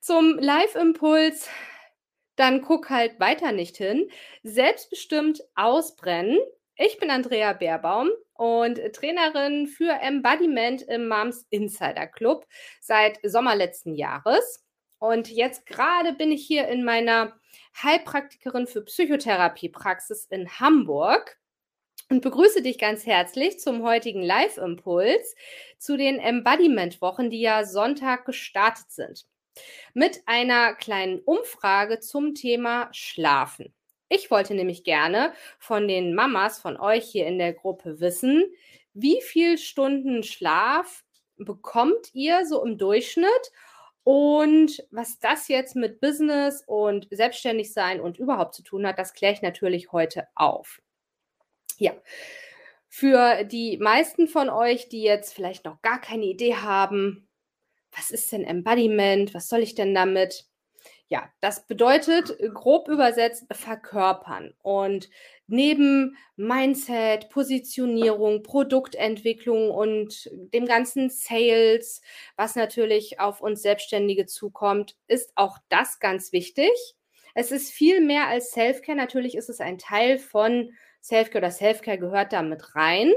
zum Live-Impuls, dann guck halt weiter nicht hin. Selbstbestimmt ausbrennen. Ich bin Andrea Baerbaum und Trainerin für Embodiment im Moms Insider Club seit Sommer letzten Jahres. Und jetzt gerade bin ich hier in meiner Heilpraktikerin für Psychotherapie-Praxis in Hamburg und begrüße dich ganz herzlich zum heutigen Live-Impuls zu den Embodiment-Wochen, die ja Sonntag gestartet sind mit einer kleinen Umfrage zum Thema Schlafen. Ich wollte nämlich gerne von den Mamas von euch hier in der Gruppe wissen, wie viel Stunden Schlaf bekommt ihr so im Durchschnitt und was das jetzt mit Business und Selbstständigsein und überhaupt zu tun hat, das kläre ich natürlich heute auf. Ja. Für die meisten von euch, die jetzt vielleicht noch gar keine Idee haben, was ist denn Embodiment? Was soll ich denn damit? Ja, das bedeutet grob übersetzt verkörpern. Und neben Mindset, Positionierung, Produktentwicklung und dem ganzen Sales, was natürlich auf uns Selbstständige zukommt, ist auch das ganz wichtig. Es ist viel mehr als Selfcare. Natürlich ist es ein Teil von Selfcare oder Selfcare gehört da mit rein.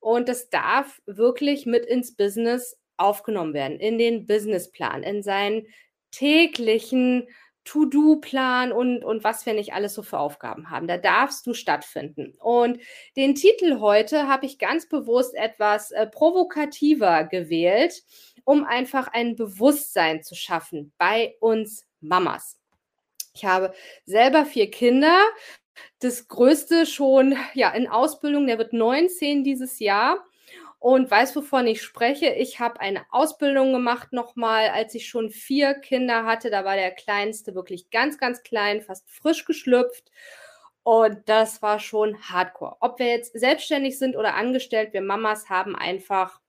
Und das darf wirklich mit ins Business aufgenommen werden, in den Businessplan, in seinen täglichen To-Do-Plan und, und was wir nicht alles so für Aufgaben haben. Da darfst du stattfinden. Und den Titel heute habe ich ganz bewusst etwas äh, provokativer gewählt, um einfach ein Bewusstsein zu schaffen bei uns Mamas. Ich habe selber vier Kinder. Das größte schon ja in Ausbildung, der wird 19 dieses Jahr und weiß, wovon ich spreche. Ich habe eine Ausbildung gemacht nochmal, als ich schon vier Kinder hatte. Da war der kleinste wirklich ganz, ganz klein, fast frisch geschlüpft. Und das war schon hardcore. Ob wir jetzt selbstständig sind oder angestellt, wir Mamas haben einfach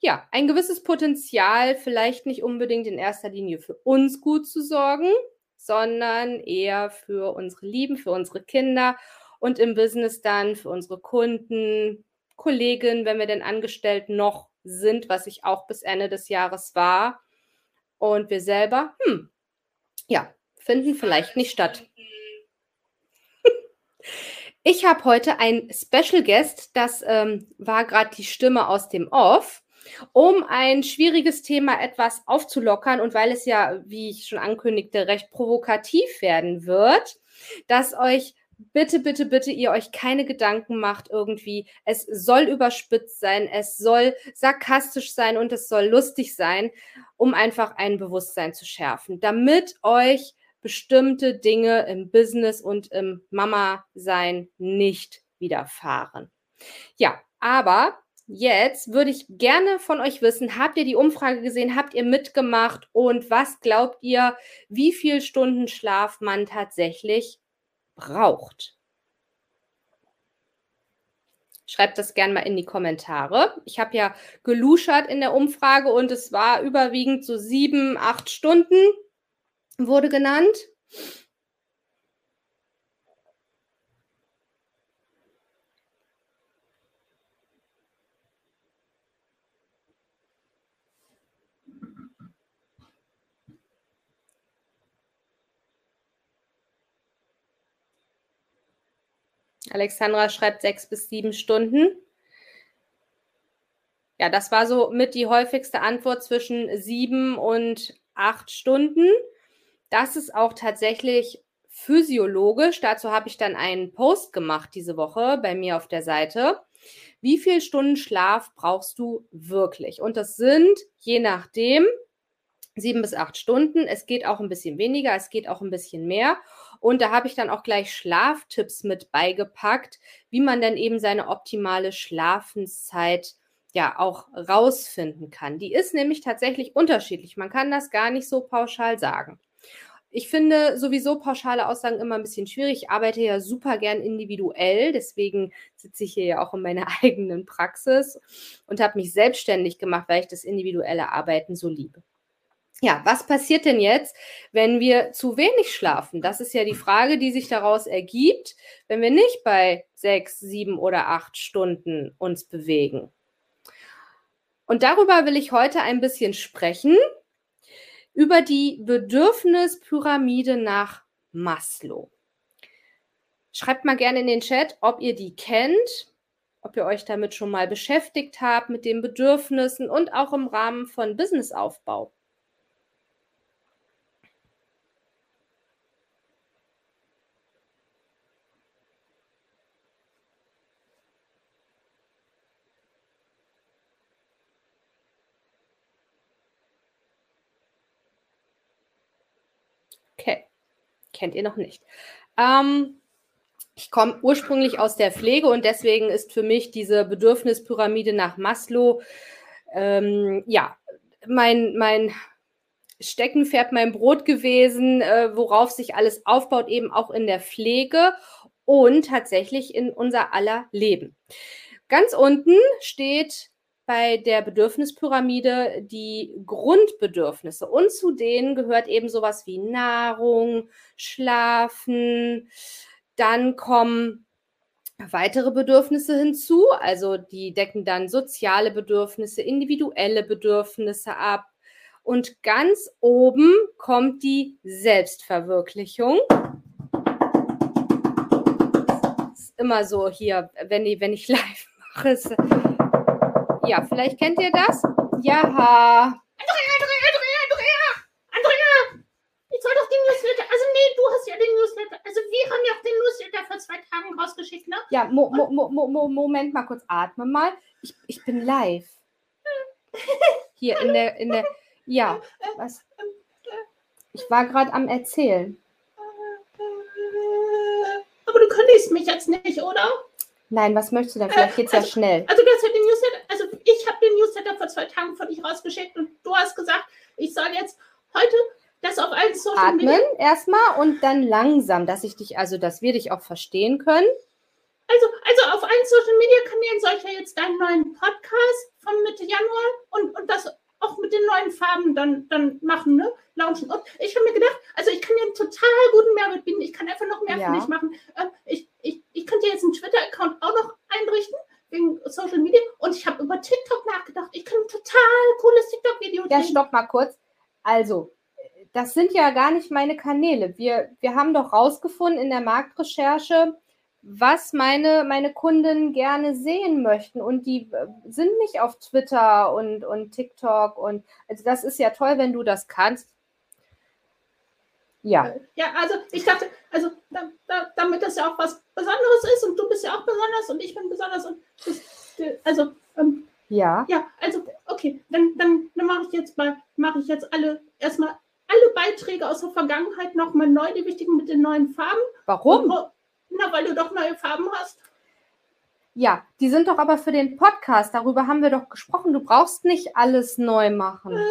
ja, ein gewisses Potenzial, vielleicht nicht unbedingt in erster Linie für uns gut zu sorgen, sondern eher für unsere Lieben, für unsere Kinder und im Business dann für unsere Kunden, Kollegin, wenn wir denn angestellt noch sind, was ich auch bis Ende des Jahres war. Und wir selber, hm, ja, finden vielleicht nicht statt. Ich habe heute ein Special Guest, das ähm, war gerade die Stimme aus dem Off, um ein schwieriges Thema etwas aufzulockern und weil es ja, wie ich schon ankündigte, recht provokativ werden wird, dass euch bitte, bitte, bitte ihr euch keine Gedanken macht irgendwie. Es soll überspitzt sein, es soll sarkastisch sein und es soll lustig sein, um einfach ein Bewusstsein zu schärfen, damit euch bestimmte Dinge im Business und im Mama-Sein nicht widerfahren. Ja, aber jetzt würde ich gerne von euch wissen, habt ihr die Umfrage gesehen, habt ihr mitgemacht und was glaubt ihr, wie viel Stunden Schlaf man tatsächlich braucht. Schreibt das gerne mal in die Kommentare. Ich habe ja geluschert in der Umfrage und es war überwiegend so sieben, acht Stunden wurde genannt. Alexandra schreibt sechs bis sieben Stunden. Ja, das war so mit die häufigste Antwort zwischen sieben und acht Stunden. Das ist auch tatsächlich physiologisch. Dazu habe ich dann einen Post gemacht diese Woche bei mir auf der Seite. Wie viele Stunden Schlaf brauchst du wirklich? Und das sind je nachdem sieben bis acht Stunden. Es geht auch ein bisschen weniger, es geht auch ein bisschen mehr. Und da habe ich dann auch gleich Schlaftipps mit beigepackt, wie man dann eben seine optimale Schlafenszeit ja auch rausfinden kann. Die ist nämlich tatsächlich unterschiedlich. Man kann das gar nicht so pauschal sagen. Ich finde sowieso pauschale Aussagen immer ein bisschen schwierig. Ich arbeite ja super gern individuell, deswegen sitze ich hier ja auch in meiner eigenen Praxis und habe mich selbstständig gemacht, weil ich das individuelle Arbeiten so liebe. Ja, was passiert denn jetzt, wenn wir zu wenig schlafen? Das ist ja die Frage, die sich daraus ergibt, wenn wir nicht bei sechs, sieben oder acht Stunden uns bewegen. Und darüber will ich heute ein bisschen sprechen, über die Bedürfnispyramide nach Maslow. Schreibt mal gerne in den Chat, ob ihr die kennt, ob ihr euch damit schon mal beschäftigt habt, mit den Bedürfnissen und auch im Rahmen von Businessaufbau. Okay, kennt ihr noch nicht. Ähm, ich komme ursprünglich aus der Pflege und deswegen ist für mich diese Bedürfnispyramide nach Maslow ähm, ja mein, mein Steckenpferd, mein Brot gewesen, äh, worauf sich alles aufbaut, eben auch in der Pflege und tatsächlich in unser aller Leben. Ganz unten steht bei der Bedürfnispyramide die Grundbedürfnisse. Und zu denen gehört eben sowas wie Nahrung, Schlafen. Dann kommen weitere Bedürfnisse hinzu. Also die decken dann soziale Bedürfnisse, individuelle Bedürfnisse ab. Und ganz oben kommt die Selbstverwirklichung. Das ist immer so hier, wenn ich, wenn ich live mache. Ja, vielleicht kennt ihr das. Ja. Andrea, Andrea, Andrea, Andrea, Andrea. Ich soll doch den Newsletter. Also nee, du hast ja den Newsletter. Also wir haben ja auch den Newsletter vor zwei Tagen rausgeschickt, ne? Ja, mo, mo, mo, mo, Moment mal kurz, atme mal. Ich, ich bin live. Hier in der, in der. Ja, was? Ich war gerade am Erzählen. Aber du kündigst mich jetzt nicht, oder? Nein, was möchtest du denn? Vielleicht geht's also, ja schnell. Also du hast ja den Newsletter, also ich habe den Newsletter vor zwei Tagen von dich rausgeschickt und du hast gesagt, ich soll jetzt heute das auf allen Social Atmen Media. erstmal und dann langsam, dass ich dich, also dass wir dich auch verstehen können. Also, also auf allen Social Media Kanälen soll ich ja jetzt deinen neuen Podcast von Mitte Januar und, und das auch mit den neuen Farben dann, dann machen, ne? Launchen. Und ich habe mir gedacht, also ich kann dir einen total guten Mehrwert bieten. Ich kann einfach noch mehr ja. für dich machen. Ähm, ich, ich, ich könnte jetzt einen Twitter-Account auch noch einrichten wegen Social Media und ich habe über TikTok nachgedacht. Ich kann ein total cooles TikTok-Video Ja, stopp mal kurz. Also, das sind ja gar nicht meine Kanäle. Wir, wir haben doch rausgefunden in der Marktrecherche, was meine, meine Kunden gerne sehen möchten. Und die äh, sind nicht auf Twitter und, und TikTok. Und also das ist ja toll, wenn du das kannst. Ja. Ja, also ich dachte, also da, da, damit das ja auch was Besonderes ist und du bist ja auch besonders und ich bin besonders und das, also ähm, ja. Ja, also okay, dann, dann, dann mache ich jetzt mal, mache ich jetzt alle erstmal alle Beiträge aus der Vergangenheit nochmal neu, die wichtigen mit den neuen Farben. Warum? Und, na, weil du doch neue Farben hast. Ja, die sind doch aber für den Podcast. Darüber haben wir doch gesprochen. Du brauchst nicht alles neu machen. Äh,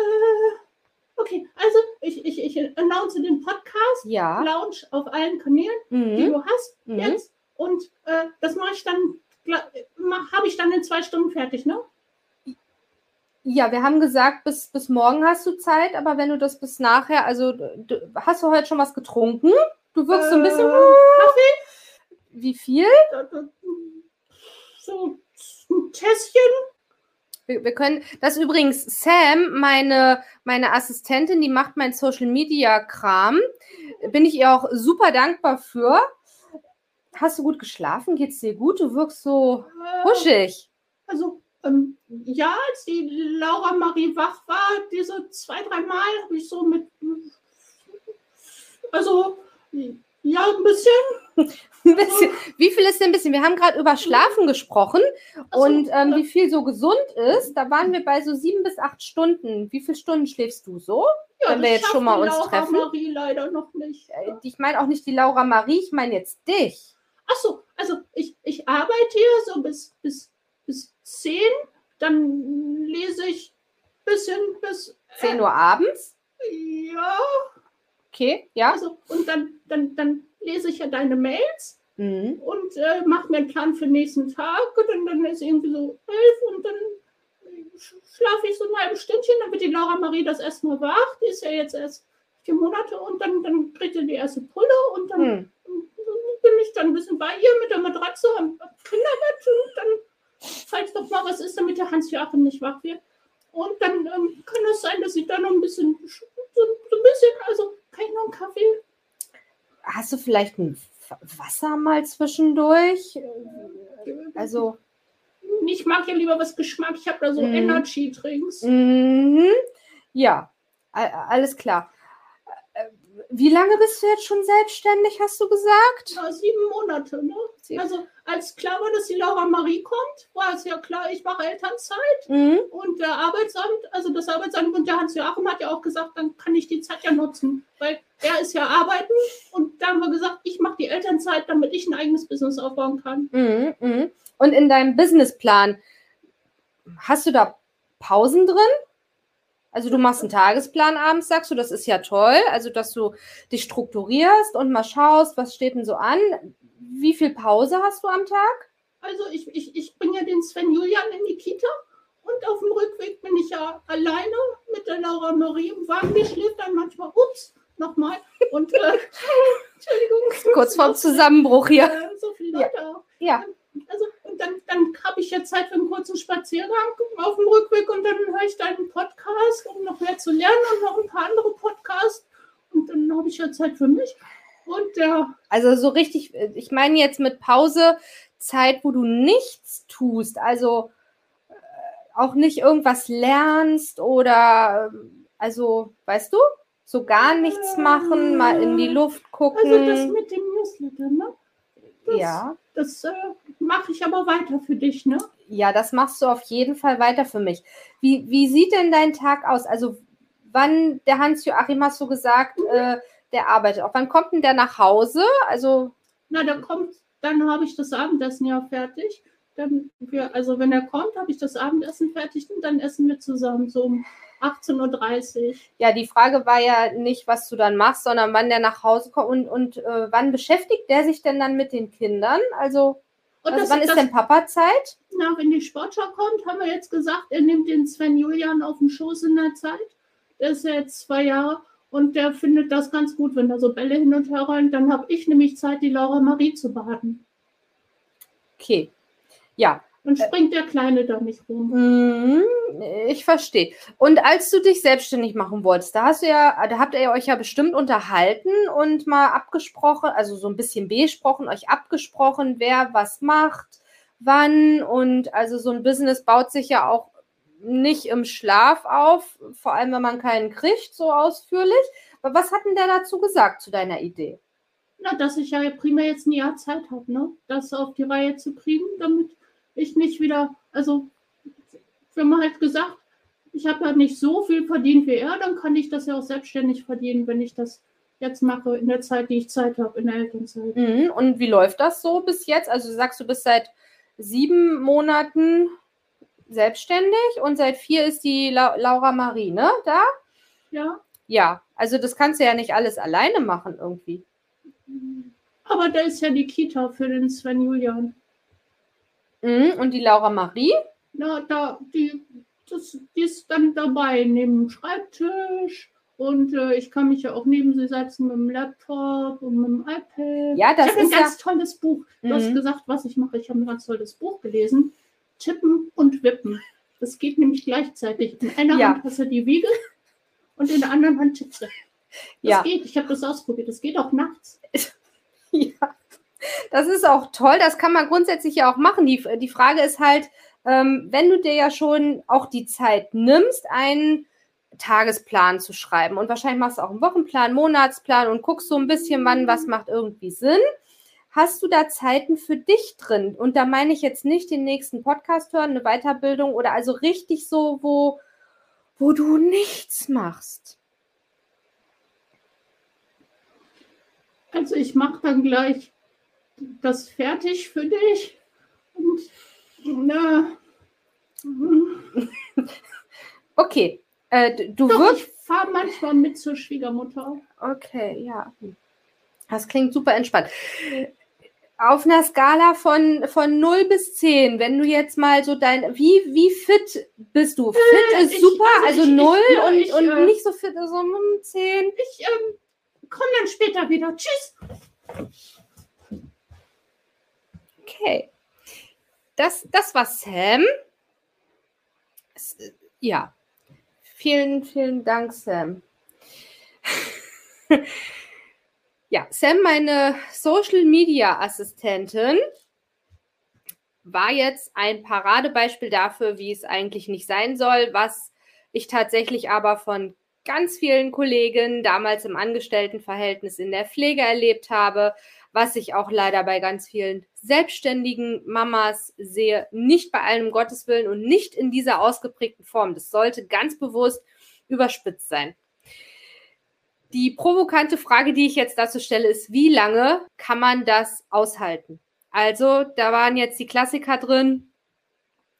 okay, also ich, ich, ich announce den Podcast. Ja. Launch auf allen Kanälen, mhm. die du hast mhm. jetzt. Und äh, das mache ich dann, habe ich dann in zwei Stunden fertig, ne? Ja, wir haben gesagt, bis, bis morgen hast du Zeit, aber wenn du das bis nachher, also du, hast du heute schon was getrunken? Du wirkst äh, so ein bisschen. Äh, Kaffee? Wie viel? So ein Tässchen. Wir, wir, können, das ist übrigens Sam, meine, meine Assistentin, die macht mein Social Media Kram. Bin ich ihr auch super dankbar für. Hast du gut geschlafen? Geht's dir gut? Du wirkst so Äh, huschig. Also, ähm, ja, als die Laura Marie wach war, diese zwei, drei Mal habe ich so mit. Also, ja, ein bisschen. Ein bisschen. Wie viel ist denn ein bisschen? Wir haben gerade über Schlafen gesprochen so, und ähm, wie viel so gesund ist. Da waren wir bei so sieben bis acht Stunden. Wie viele Stunden schläfst du so? Ja, wenn wir jetzt schon mal uns Laura treffen. Marie leider noch nicht. Äh, Ich meine auch nicht die Laura Marie, ich meine jetzt dich. Ach so, also ich, ich arbeite hier so bis, bis, bis 10, dann lese ich bisschen bis 10 Uhr abends. ja, Okay, ja. also und dann, dann, dann lese ich ja deine Mails Mhm. und äh, mache mir einen Plan für den nächsten Tag und dann, dann ist irgendwie so elf und dann sch- schlafe ich so ein halbes Stündchen, dann wird die Laura Marie das erste Mal wach, die ist ja jetzt erst vier Monate und dann, dann kriegt sie die erste Pulle und dann Hm. bin ich dann ein bisschen bei ihr mit der Matratze am Kinderbett und dann, falls doch mal was ist, damit der Hans-Joachim nicht wach wird. Und dann ähm, kann es sein, dass ich da noch ein bisschen, so, so ein bisschen, also kann ich noch einen Kaffee? Hast du vielleicht ein Wasser mal zwischendurch? Also, Ich mag ja lieber was Geschmack. Ich habe da so Mhm. Energy-Drinks. mhm. ja, alles klar. Äh, Wie lange bist du jetzt schon selbstständig, hast du gesagt? Ja, sieben Monate, ne? Sieben. Also als klar war, dass die Laura Marie kommt, war es ja klar, ich mache Elternzeit. Mhm. Und der Arbeitsamt, also das Arbeitsamt und der Hans-Joachim hat ja auch gesagt, dann kann ich die Zeit ja nutzen, weil er ist ja arbeiten und da haben wir gesagt, ich mache die Elternzeit, damit ich ein eigenes Business aufbauen kann. Mhm. Mhm. Und in deinem Businessplan, hast du da Pausen drin? Also du machst einen Tagesplan abends, sagst du, das ist ja toll. Also dass du dich strukturierst und mal schaust, was steht denn so an. Wie viel Pause hast du am Tag? Also ich, ich, ich bringe ja den Sven Julian in die Kita und auf dem Rückweg bin ich ja alleine mit der Laura Marie im Wagen. Die schläft dann manchmal, ups, nochmal. Und äh, Entschuldigung. Kurz vorm Zusammenbruch hier. Äh, so viele Leute auch. Ja. Dann, habe ich jetzt Zeit für einen kurzen Spaziergang auf dem Rückweg und dann höre ich deinen Podcast, um noch mehr zu lernen und noch ein paar andere Podcasts. Und dann habe ich ja Zeit für mich. Und der, Also so richtig, äh, ich meine jetzt mit Pause Zeit, wo du nichts tust. Also äh, auch nicht irgendwas lernst oder ähm, also, weißt du, so gar nichts machen, mal in die Luft gucken. also das mit dem Newsletter, ne? Das, ja. Das äh, mache ich aber weiter für dich, ne? Ja, das machst du auf jeden Fall weiter für mich. Wie, wie sieht denn dein Tag aus? Also, wann, der Hans-Joachim hast du gesagt, äh, der arbeitet auch. Wann kommt denn der nach Hause? Also, Na, dann kommt, dann habe ich das Abendessen ja fertig. Dann wir, also wenn er kommt, habe ich das Abendessen fertig und dann essen wir zusammen so um 18.30 Uhr. ja, die Frage war ja nicht, was du dann machst, sondern wann der nach Hause kommt und, und äh, wann beschäftigt der sich denn dann mit den Kindern? Also, Und also wann ist das, denn Papa-Zeit? na, wenn die Sportschau kommt, haben wir jetzt gesagt, er nimmt den Sven Julian auf den Schoß in der Zeit. Der ist ja jetzt zwei Jahre und der findet das ganz gut, wenn da so Bälle hin und her rollen. Dann habe ich nämlich Zeit, die Laura Marie zu baden. Okay. Ja, Dann springt der Kleine da nicht rum. Mhm, Ich verstehe. Und als du dich selbstständig machen wolltest, da hast du ja, da habt ihr euch ja bestimmt unterhalten und mal abgesprochen, also so ein bisschen besprochen, euch abgesprochen, wer was macht, wann und also so ein Business baut sich ja auch nicht im Schlaf auf, vor allem wenn man keinen kriegt, so ausführlich. Aber was hat denn der dazu gesagt zu deiner Idee? Na, dass ich ja primär jetzt ein Jahr Zeit habe, ne? das auf die Reihe zu kriegen, damit ich nicht wieder, also wir haben halt gesagt, ich habe ja nicht so viel verdient wie er, dann kann ich das ja auch selbstständig verdienen, wenn ich das jetzt mache in der Zeit, die ich Zeit habe, in der Elternzeit. Mhm. Und wie läuft das so bis jetzt? Also du sagst, du bist seit sieben Monaten selbstständig und seit vier ist die La Laura Marie, ne? Da? Ja, Ja. Also das kannst du ja nicht alles alleine machen irgendwie. aber da ist ja die Kita für den Sven Julian. Mhm. Und die Laura Marie? Na, da, die, das, die ist dann dabei neben dem Schreibtisch. Und äh, ich kann mich ja auch neben sie setzen mit dem Laptop und mit dem iPad. Ja, das ich habe ein ist ja- ganz tolles Buch. Du hast Mhm. gesagt, was ich mache. Ich habe ein ganz tolles Buch gelesen. Tippen und Wippen. Das geht nämlich gleichzeitig. In einer Ja. Hand hast du die Wiege und in der anderen Hand tippst du. Das Ja. geht. Ich habe das ausprobiert. Das geht auch nachts. Ja. Das ist auch toll, das kann man grundsätzlich ja auch machen. Die, die Frage ist halt, ähm, wenn du dir ja schon auch die Zeit nimmst, einen Tagesplan zu schreiben und wahrscheinlich machst du auch einen Wochenplan, Monatsplan und guckst so ein bisschen, wann was macht irgendwie Sinn. Hast du da Zeiten für dich drin? Und da meine ich jetzt nicht den nächsten Podcast hören, eine Weiterbildung oder also richtig so, wo, wo du nichts machst. Also ich mache dann gleich das fertig für dich. Und na. okay. Äh, du Doch, ich fahre manchmal mit zur Schwiegermutter. Okay, ja. Das klingt super entspannt. Auf einer Skala von, von 0 bis 10, wenn du jetzt mal so dein, wie, wie fit bist du? Fit Äh, ist ich- super, also also ich- 0 ich- und, ich, und äh, nicht so fit, also hm, 10. Ich ähm, komme dann später wieder. Tschüss. Okay. Das, das war Sam. Äh, ja. Vielen, vielen Dank, Sam. ja, Sam, meine Social Media Assistentin, war jetzt ein Paradebeispiel dafür, wie es eigentlich nicht sein soll, was ich tatsächlich aber von ganz vielen Kollegen damals im Angestelltenverhältnis in der Pflege erlebt habe, was ich auch leider bei ganz vielen selbstständigen Mamas sehe, nicht bei allen um Gottes Willen und nicht in dieser ausgeprägten Form. Das sollte ganz bewusst überspitzt sein. Die provokante Frage, die ich jetzt dazu stelle, ist, wie lange kann man das aushalten? Also, da waren jetzt die Klassiker drin.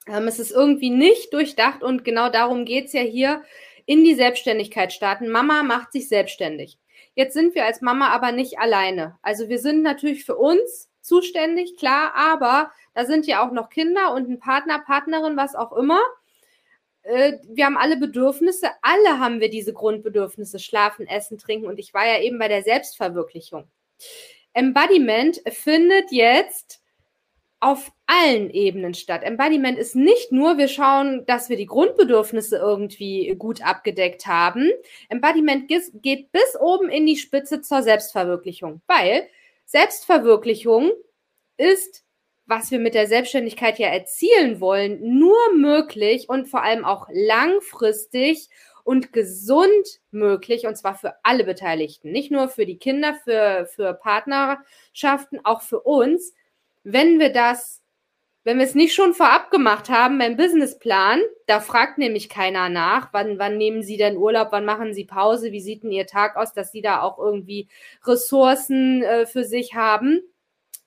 Ähm, es ist irgendwie nicht durchdacht und genau darum geht es ja hier in die Selbstständigkeit starten. Mama macht sich selbstständig. Jetzt sind wir als Mama aber nicht alleine. Also wir sind natürlich für uns zuständig, klar, aber da sind ja auch noch Kinder und ein Partner, Partnerin, was auch immer. Äh, Wir haben alle Bedürfnisse, alle haben wir diese Grundbedürfnisse, schlafen, essen, trinken. Und ich war ja eben bei der Selbstverwirklichung. Embodiment findet jetzt auf allen Ebenen statt. Embodiment ist nicht nur, wir schauen, dass wir die Grundbedürfnisse irgendwie gut abgedeckt haben. Embodiment geht bis oben in die Spitze zur Selbstverwirklichung, weil Selbstverwirklichung ist, was wir mit der Selbstständigkeit ja erzielen wollen, nur möglich und vor allem auch langfristig und gesund möglich, und zwar für alle Beteiligten, nicht nur für die Kinder, für, für Partnerschaften, auch für uns, wenn wir das, wenn wir es nicht schon vorab gemacht haben beim Businessplan, da fragt nämlich keiner nach, wann, wann nehmen Sie denn Urlaub, wann machen Sie Pause, wie sieht denn Ihr Tag aus, dass Sie da auch irgendwie Ressourcen äh, für sich haben.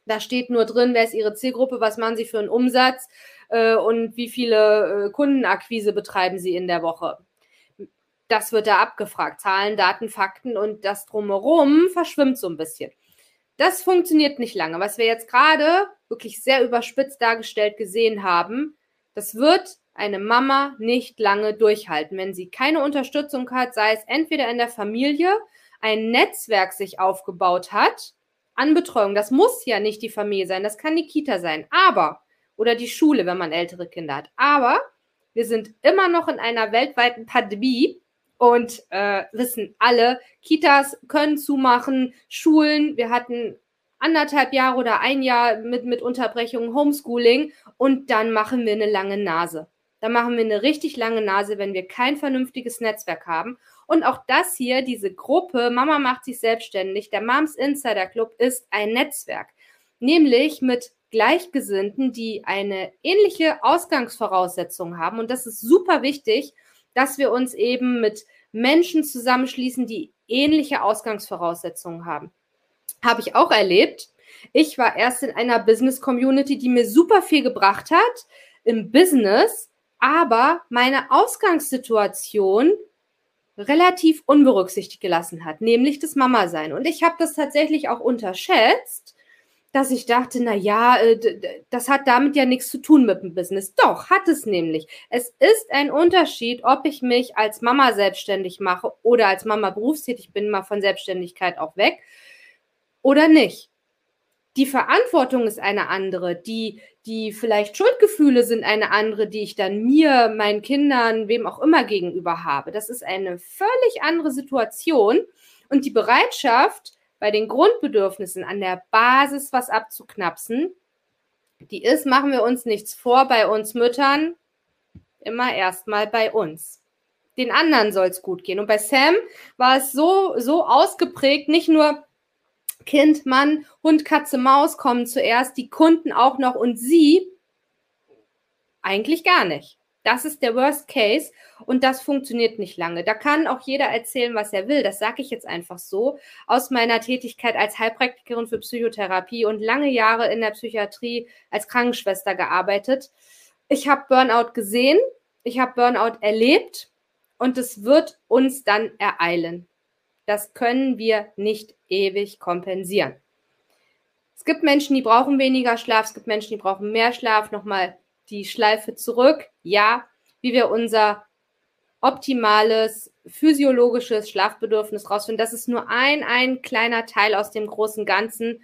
Da steht nur drin, wer ist Ihre Zielgruppe, was machen Sie für einen Umsatz äh, und wie viele äh, Kundenakquise betreiben Sie in der Woche. Das wird da abgefragt. Zahlen, Daten, Fakten und das drumherum verschwimmt so ein bisschen. Das funktioniert nicht lange. Was wir jetzt gerade wirklich sehr überspitzt dargestellt gesehen haben, das wird eine Mama nicht lange durchhalten, wenn sie keine Unterstützung hat, sei es entweder in der Familie, ein Netzwerk sich aufgebaut hat an Betreuung. Das muss ja nicht die Familie sein, das kann die Kita sein, aber oder die Schule, wenn man ältere Kinder hat. Aber wir sind immer noch in einer weltweiten Pandemie und äh, wissen alle, Kitas können zumachen, Schulen, wir hatten anderthalb Jahre oder ein Jahr mit, mit Unterbrechungen Homeschooling und dann machen wir eine lange Nase. Dann machen wir eine richtig lange Nase, wenn wir kein vernünftiges Netzwerk haben. Und auch das hier, diese Gruppe, Mama macht sich selbstständig, der Moms Insider Club ist ein Netzwerk. Nämlich mit Gleichgesinnten, die eine ähnliche Ausgangsvoraussetzung haben. Und das ist super wichtig, dass wir uns eben mit Menschen zusammenschließen, die ähnliche Ausgangsvoraussetzungen haben. Habe ich auch erlebt. Ich war erst in einer Business-Community, die mir super viel gebracht hat im Business, aber meine Ausgangssituation relativ unberücksichtigt gelassen hat, nämlich das Mama-Sein. Und ich habe das tatsächlich auch unterschätzt, dass ich dachte, na ja, äh, das hat damit ja nichts zu tun mit dem Business. Doch, hat es nämlich. Es ist ein Unterschied, ob ich mich als Mama selbstständig mache oder als Mama berufstätig bin, mal von Selbstständigkeit auch weg oder nicht. Die Verantwortung ist eine andere, die, die vielleicht Schuldgefühle sind eine andere, die ich dann mir, meinen Kindern, wem auch immer gegenüber habe. Das ist eine völlig andere Situation und die Bereitschaft, bei den Grundbedürfnissen an der Basis was abzuknapsen, die ist, machen wir uns nichts vor, bei uns Müttern immer erstmal bei uns. Den anderen soll es gut gehen. Und bei Sam war es so, so ausgeprägt, nicht nur Kind, Mann, Hund, Katze, Maus kommen zuerst, die Kunden auch noch und sie eigentlich gar nicht. Das ist der Worst Case und das funktioniert nicht lange. Da kann auch jeder erzählen, was er will. Das sage ich jetzt einfach so aus meiner Tätigkeit als Heilpraktikerin für Psychotherapie und lange Jahre in der Psychiatrie als Krankenschwester gearbeitet. Ich habe Burnout gesehen, ich habe Burnout erlebt und es wird uns dann ereilen. Das können wir nicht ewig kompensieren. Es gibt Menschen, die brauchen weniger Schlaf, es gibt Menschen, die brauchen mehr Schlaf. Nochmal die Schleife zurück. Ja, wie wir unser optimales physiologisches Schlafbedürfnis rausfinden. Das ist nur ein, ein kleiner Teil aus dem großen Ganzen.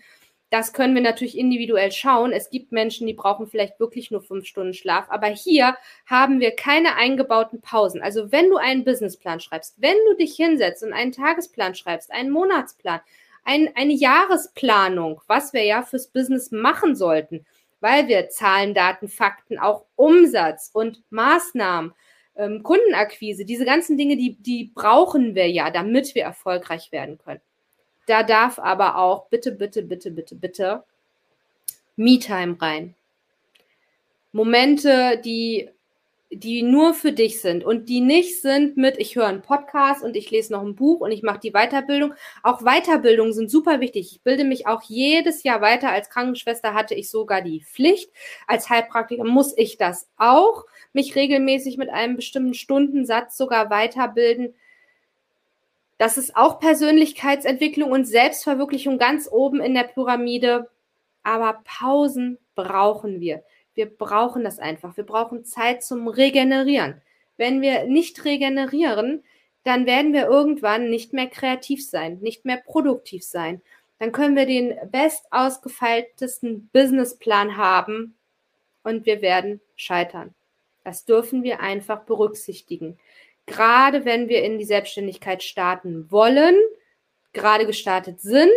Das können wir natürlich individuell schauen. Es gibt Menschen, die brauchen vielleicht wirklich nur fünf Stunden Schlaf. Aber hier haben wir keine eingebauten Pausen. Also wenn du einen Businessplan schreibst, wenn du dich hinsetzt und einen Tagesplan schreibst, einen Monatsplan, ein, eine Jahresplanung, was wir ja fürs Business machen sollten, weil wir Zahlen, Daten, Fakten, auch Umsatz und Maßnahmen, ähm, Kundenakquise, diese ganzen Dinge, die, die brauchen wir ja, damit wir erfolgreich werden können. Da darf aber auch bitte, bitte, bitte, bitte, bitte Me-Time rein. Momente, die die nur für dich sind und die nicht sind mit, ich höre einen Podcast und ich lese noch ein Buch und ich mache die Weiterbildung. Auch Weiterbildungen sind super wichtig. Ich bilde mich auch jedes Jahr weiter. Als Krankenschwester hatte ich sogar die Pflicht. Als Heilpraktiker muss ich das auch, mich regelmäßig mit einem bestimmten Stundensatz sogar weiterbilden. Das ist auch Persönlichkeitsentwicklung und Selbstverwirklichung ganz oben in der Pyramide. Aber Pausen brauchen wir. Wir brauchen das einfach. Wir brauchen Zeit zum Regenerieren. Wenn wir nicht regenerieren, dann werden wir irgendwann nicht mehr kreativ sein, nicht mehr produktiv sein. Dann können wir den best ausgefeiltesten Businessplan haben und wir werden scheitern. Das dürfen wir einfach berücksichtigen. Gerade wenn wir in die Selbstständigkeit starten wollen, gerade gestartet sind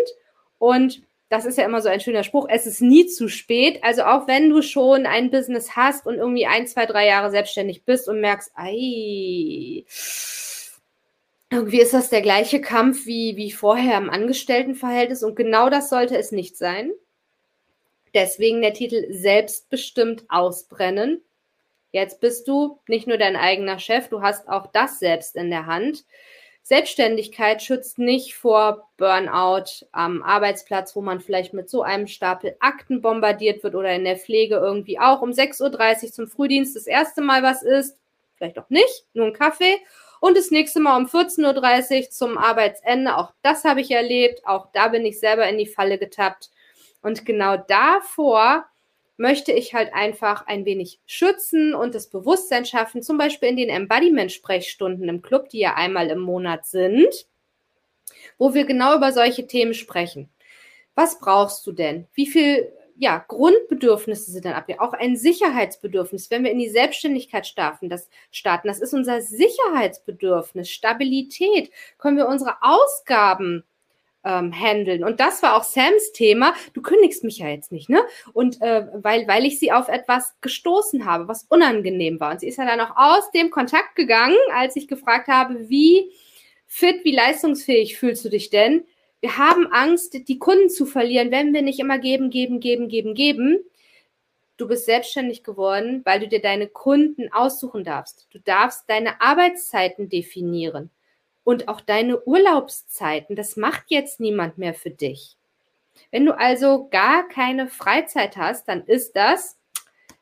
und das ist ja immer so ein schöner Spruch, es ist nie zu spät. Also auch wenn du schon ein Business hast und irgendwie ein, zwei, drei Jahre selbstständig bist und merkst, ei, irgendwie ist das der gleiche Kampf wie, wie vorher im Angestelltenverhältnis und genau das sollte es nicht sein. Deswegen der Titel Selbstbestimmt ausbrennen. Jetzt bist du nicht nur dein eigener Chef, du hast auch das selbst in der Hand. Selbstständigkeit schützt nicht vor Burnout am Arbeitsplatz, wo man vielleicht mit so einem Stapel Akten bombardiert wird oder in der Pflege irgendwie auch um 6.30 Uhr zum Frühdienst das erste Mal was isst, vielleicht auch nicht, nur ein Kaffee. Und das nächste Mal um 14.30 Uhr zum Arbeitsende. Auch das habe ich erlebt. Auch da bin ich selber in die Falle getappt. Und genau davor möchte ich halt einfach ein wenig schützen und das Bewusstsein schaffen, zum Beispiel in den Embodiment-Sprechstunden im Club, die ja einmal im Monat sind, wo wir genau über solche Themen sprechen. Was brauchst du denn? Wie viel ja, Grundbedürfnisse sind dann ab? Auch ein Sicherheitsbedürfnis, wenn wir in die Selbstständigkeit starten, das starten, das ist unser Sicherheitsbedürfnis, Stabilität. Können wir unsere Ausgaben ähm, handeln. Und das war auch Sams Thema. Du kündigst mich ja jetzt nicht, ne? Und äh, weil, weil ich sie auf etwas gestoßen habe, was unangenehm war. Und sie ist ja dann auch aus dem Kontakt gegangen, als ich gefragt habe, wie fit, wie leistungsfähig fühlst du dich denn? Wir haben Angst, die Kunden zu verlieren, wenn wir nicht immer geben, geben, geben, geben, geben. Du bist selbstständig geworden, weil du dir deine Kunden aussuchen darfst. Du darfst deine Arbeitszeiten definieren und auch deine Urlaubszeiten. Das macht jetzt niemand mehr für dich. Wenn du also gar keine Freizeit hast, dann ist das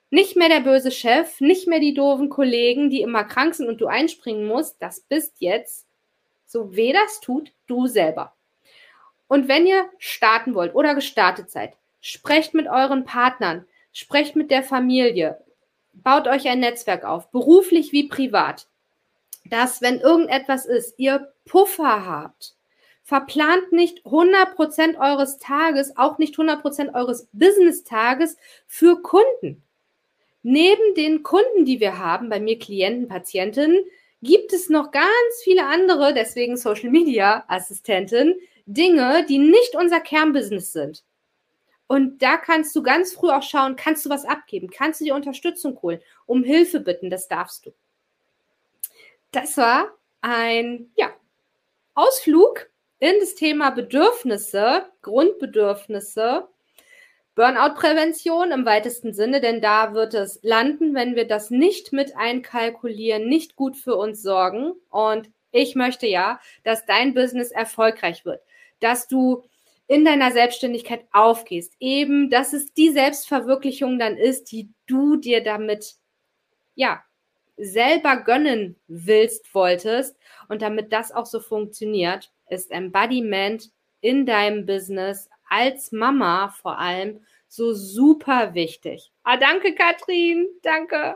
nicht mehr der böse Chef, nicht mehr die doofen Kollegen, die immer krank sind und du einspringen musst. Das bist jetzt, so weh das tut, du selber. Und wenn ihr starten wollt oder gestartet seid, sprecht mit euren Partnern, sprecht mit der Familie, baut euch ein Netzwerk auf, beruflich wie privat dass wenn irgendetwas ist, ihr Puffer habt. Verplant nicht 100% eures Tages, auch nicht 100% eures Business-Tages für Kunden. Neben den Kunden, die wir haben, bei mir Klienten, Patientinnen, gibt es noch ganz viele andere, deswegen Social Media Assistenten, Dinge, die nicht unser Kernbusiness sind. Und da kannst du ganz früh auch schauen, kannst du was abgeben, kannst du dir Unterstützung holen, um Hilfe bitten, das darfst du. Das war ein ja, Ausflug in das Thema Bedürfnisse, Grundbedürfnisse, Burnout-Prävention im weitesten Sinne, denn da wird es landen, wenn wir das nicht mit einkalkulieren, nicht gut für uns sorgen. Und ich möchte ja, dass dein Business erfolgreich wird, dass du in deiner Selbstständigkeit aufgehst. Eben, dass es die Selbstverwirklichung dann ist, die du dir damit, ja, selber gönnen willst, wolltest. Und damit das auch so funktioniert, ist Embodiment in deinem Business als Mama vor allem so super wichtig. Ah, danke, Katrin. Danke.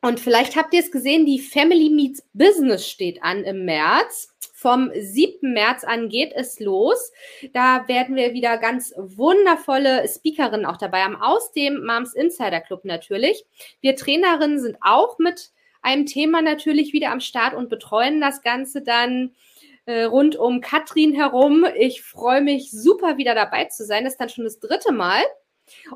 Und vielleicht habt ihr es gesehen, die Family Meets Business steht an im März. Vom 7. März an geht es los. Da werden wir wieder ganz wundervolle Speakerinnen auch dabei haben, aus dem Moms Insider Club natürlich. Wir Trainerinnen sind auch mit einem Thema natürlich wieder am Start und betreuen das Ganze dann äh, rund um Katrin herum. Ich freue mich super wieder dabei zu sein. Das ist dann schon das dritte Mal.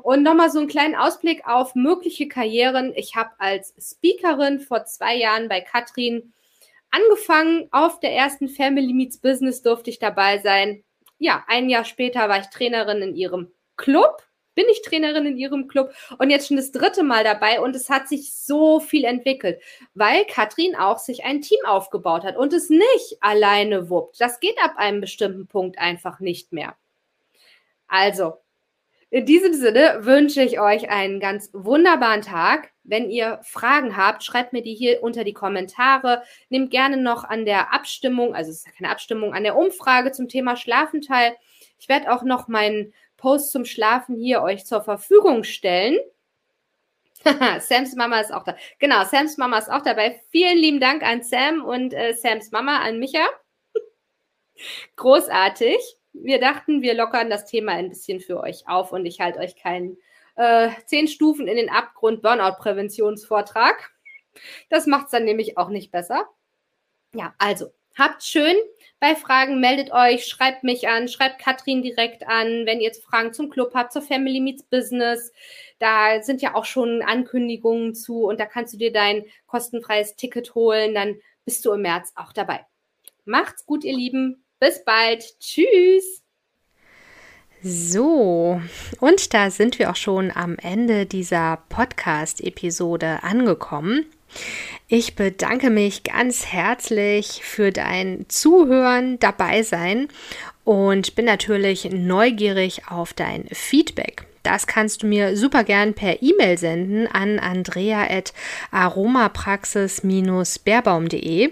Und nochmal so einen kleinen Ausblick auf mögliche Karrieren. Ich habe als Speakerin vor zwei Jahren bei Katrin angefangen. Auf der ersten Family Meets Business durfte ich dabei sein. Ja, ein Jahr später war ich Trainerin in ihrem Club. Bin ich Trainerin in ihrem Club und jetzt schon das dritte Mal dabei und es hat sich so viel entwickelt, weil Katrin auch sich ein Team aufgebaut hat und es nicht alleine wuppt. Das geht ab einem bestimmten Punkt einfach nicht mehr. Also, in diesem Sinne wünsche ich euch einen ganz wunderbaren Tag. Wenn ihr Fragen habt, schreibt mir die hier unter die Kommentare. Nehmt gerne noch an der Abstimmung, also es ist keine Abstimmung, an der Umfrage zum Thema Schlafen teil. Ich werde auch noch meinen Post zum Schlafen hier euch zur Verfügung stellen. Sams Mama ist auch da. Genau, Sams Mama ist auch dabei. Vielen lieben Dank an Sam und äh, Sams Mama, an Micha. Großartig wir dachten, wir lockern das Thema ein bisschen für euch auf und ich halte euch keinen äh, zehn Stufen in den Abgrund Burnout-Präventionsvortrag. Das macht es dann nämlich auch nicht besser. Ja, also habt schön. Bei Fragen meldet euch, schreibt mich an, schreibt Katrin direkt an, wenn ihr jetzt Fragen zum Club habt, zur Family Meets Business. Da sind ja auch schon Ankündigungen zu und da kannst du dir dein kostenfreies Ticket holen. Dann bist du im März auch dabei. Macht's gut, ihr Lieben. Bis bald. Tschüss. So, und da sind wir auch schon am Ende dieser Podcast-Episode angekommen. Ich bedanke mich ganz herzlich für dein Zuhören, dabei sein und bin natürlich neugierig auf dein Feedback. Das kannst du mir super gern per E-Mail senden an andrea.aromapraxis-beerbaum.de.